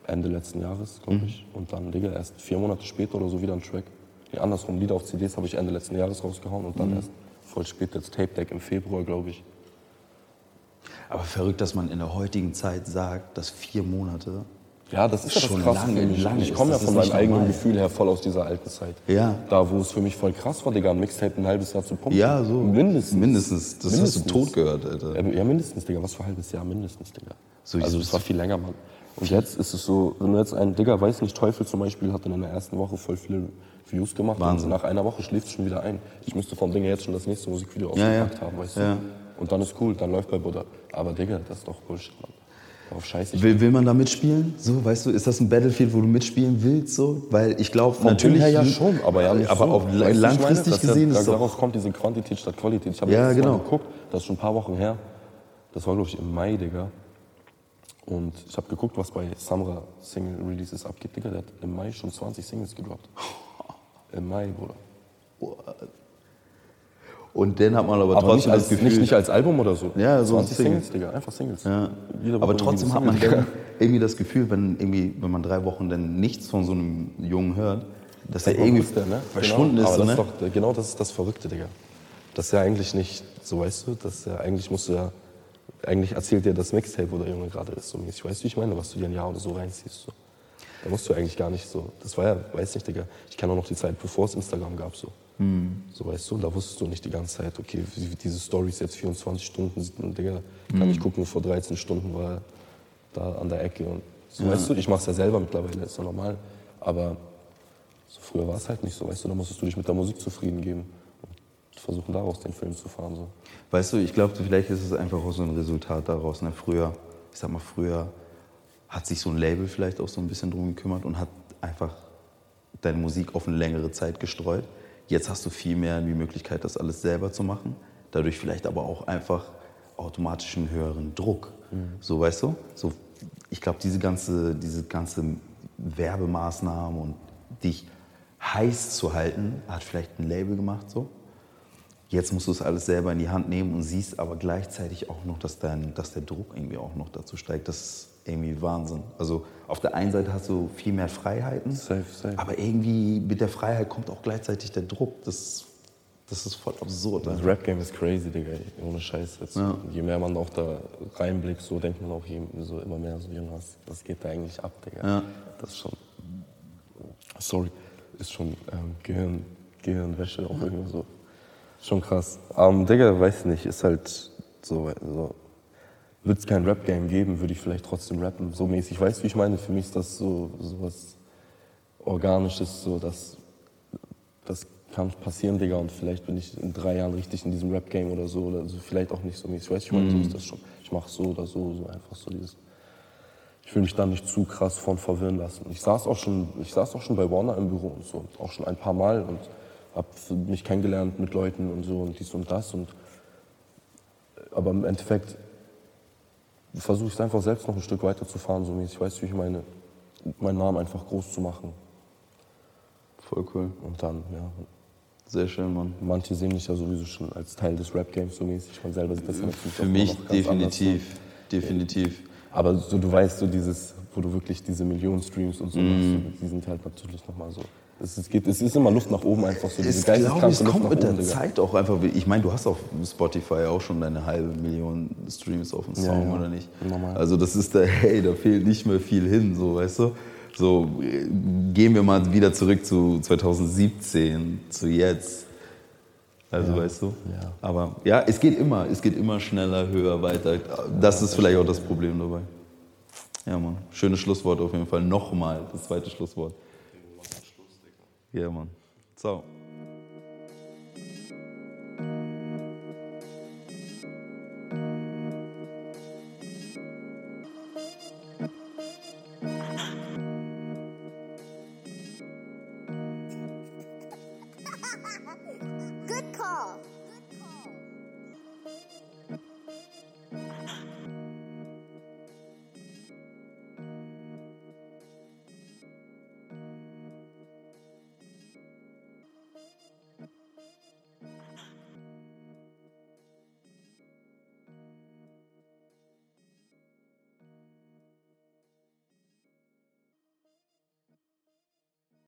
Ende letzten Jahres, glaube ich. Und dann, Digga, erst vier Monate später oder so wieder ein Track. Nee, andersrum, Lieder auf CDs habe ich Ende letzten Jahres rausgehauen und dann erst voll spät jetzt Tape Deck im Februar, glaube ich. Aber verrückt, dass man in der heutigen Zeit sagt, dass vier Monate. Ja, das ist ja Schon das Krasse ich ist komme ja von meinem eigenen normal. Gefühl her voll aus dieser alten Zeit. Ja. Da, wo es für mich voll krass war, Digga, ein Mixtape ein halbes Jahr zu pumpen. Ja, so. Mindestens. Mindestens. Das Mindestens. hast du tot gehört, Alter. Ja, ja, mindestens, Digga. Was für ein halbes Jahr? Mindestens, Digga. So, ich- also, das war viel länger, Mann. Und jetzt ist es so, wenn du jetzt ein Digga, weiß nicht, Teufel zum Beispiel, hat in der ersten Woche voll viele Views gemacht. Wahnsinn. Und nach einer Woche schläft es schon wieder ein. Ich müsste vom Digga jetzt schon das nächste Musikvideo Ja, ja. ausgepackt haben, weißt du. Ja. Und dann ist cool, dann läuft bei Buddha. Aber Digga, das ist doch Bullshit, Mann. Darauf scheiße. Will, will man da mitspielen? So, weißt du, ist das ein Battlefield, wo du mitspielen willst? So? Weil ich glaube, natürlich. Her ja schon, aber ja nicht aber so. auf Weißt langfristig meine? Das gesehen ja, ist. Daraus kommt diese Quantität statt Qualität. Ich habe Ja, Mal genau. geguckt, das ist schon ein paar Wochen her. Das war, glaube ich, im Mai, Digga. Und ich habe geguckt, was bei Samra Single Releases abgeht. Digga, der hat im Mai schon 20 Singles gedroppt. Im Mai, Bruder. Und den hat man aber, Aber nicht als, Gefühl, nicht, nicht als Album oder so. Ja, so 20 Single. Singles, Digga, einfach Singles. Ja. Aber trotzdem hat man irgendwie das Gefühl, wenn, irgendwie, wenn man drei Wochen dann nichts von so einem Jungen hört, dass er Warum irgendwie der, ne? verschwunden genau. ist. Aber So, das ne? ist doch, genau das ist das Verrückte, Digga. Das ist ja eigentlich nicht, so weißt du, das ist ja, eigentlich musst du ja, eigentlich erzählt dir das Mixtape, wo der Junge gerade ist, so mäßig. Weißt du, wie ich meine, was du dir ein Jahr oder so reinziehst, so. Da musst du eigentlich gar nicht so, das war ja, weiß nicht, Digga, ich kenne auch noch die Zeit, bevor es Instagram gab, so. Hm. So, weißt du, da wusstest du nicht die ganze Zeit, okay, diese Stories jetzt 24 Stunden sind und, Digga, kann ich gucken, vor 13 Stunden war er da an der Ecke und so, weißt du, ich mach's ja selber mittlerweile, ist ja normal, aber so früher war es halt nicht so, weißt du, da musstest du dich mit der Musik zufrieden geben und versuchen daraus den Film zu fahren, so. Weißt du, ich glaube, vielleicht ist es einfach auch so ein Resultat daraus. Ne? Früher, ich sag mal, früher hat sich so ein Label vielleicht auch so ein bisschen drum gekümmert und hat einfach deine Musik auf eine längere Zeit gestreut. Jetzt hast du viel mehr die Möglichkeit, das alles selber zu machen. Dadurch vielleicht aber auch einfach automatisch einen höheren Druck. So, weißt du? So, ich glaube, diese ganze, diese ganze Werbemaßnahmen und dich heiß zu halten, hat vielleicht ein Label gemacht so. Jetzt musst du es alles selber in die Hand nehmen und siehst aber gleichzeitig auch noch, dass, dein, dass der Druck irgendwie auch noch dazu steigt. Das irgendwie Wahnsinn. Also auf der einen Seite hast du viel mehr Freiheiten, Safe, safe. aber irgendwie mit der Freiheit kommt auch gleichzeitig der Druck. Das, das ist voll absurd. Das. Rap-Game ist crazy, Digga, ohne Scheiß jetzt. Ja. Je mehr man auch da reinblickt, so denkt man auch je, so immer mehr so, Junge, was, was geht da eigentlich ab, Digga? Ja. Das ist schon, sorry, ist schon ähm, Gehirn, Gehirnwäsche auch irgendwie so. Schon krass. Ähm, Digga, weiß nicht, ist halt so, so würde es kein Rap-Game geben, würde ich vielleicht trotzdem rappen, so mäßig. Weißt du, wie ich meine? Für mich ist das so, so was Organisches, so dass das kann passieren, Digga, und vielleicht bin ich in drei Jahren richtig in diesem Rap-Game oder so, oder so, vielleicht auch nicht so mäßig. Weißt du, ich meine, so ist das schon. Ich mache so oder so, so einfach so dieses. Ich will mich da nicht zu krass von verwirren lassen. Ich saß auch schon, ich saß auch schon bei Warner im Büro und so, auch schon ein paar Mal und habe mich kennengelernt mit Leuten und so und dies und das und aber im Endeffekt versuche ich es einfach selbst noch ein Stück weiter zu fahren, so mäßig. Weißt du, wie ich meine, meinen Namen einfach groß zu machen Voll cool. und dann, ja, Sehr schön, Mann. Manche sehen mich ja sowieso schon als Teil des Rap-Games so mäßig. Man selber sieht das ja natürlich Für mich ne? definitiv. Definitiv. Aber so, du weißt, so dieses, wo du wirklich diese Millionen Streams und so Mhm. machst, die sind halt natürlich nochmal so. Es ist, geht, es ist immer Luft nach oben einfach so. Diese Ich glaube, es kommt mit der. Zeit auch einfach. Ich meine, du hast auf Spotify auch schon deine halbe Million Streams auf dem Ja, Song, ja. oder nicht? Normal. Also das ist da, hey, da fehlt nicht mehr viel hin, so, weißt du? So, gehen wir mal wieder zurück zu 2017, zu jetzt. Also, Ja, weißt du? ja. Aber ja, es geht immer, es geht immer schneller, höher, weiter. Das ist vielleicht auch das Problem dabei. Ja, Mann. Schönes Schlusswort auf jeden Fall. Nochmal das zweite Schlusswort. Ja, Mann. Ciao.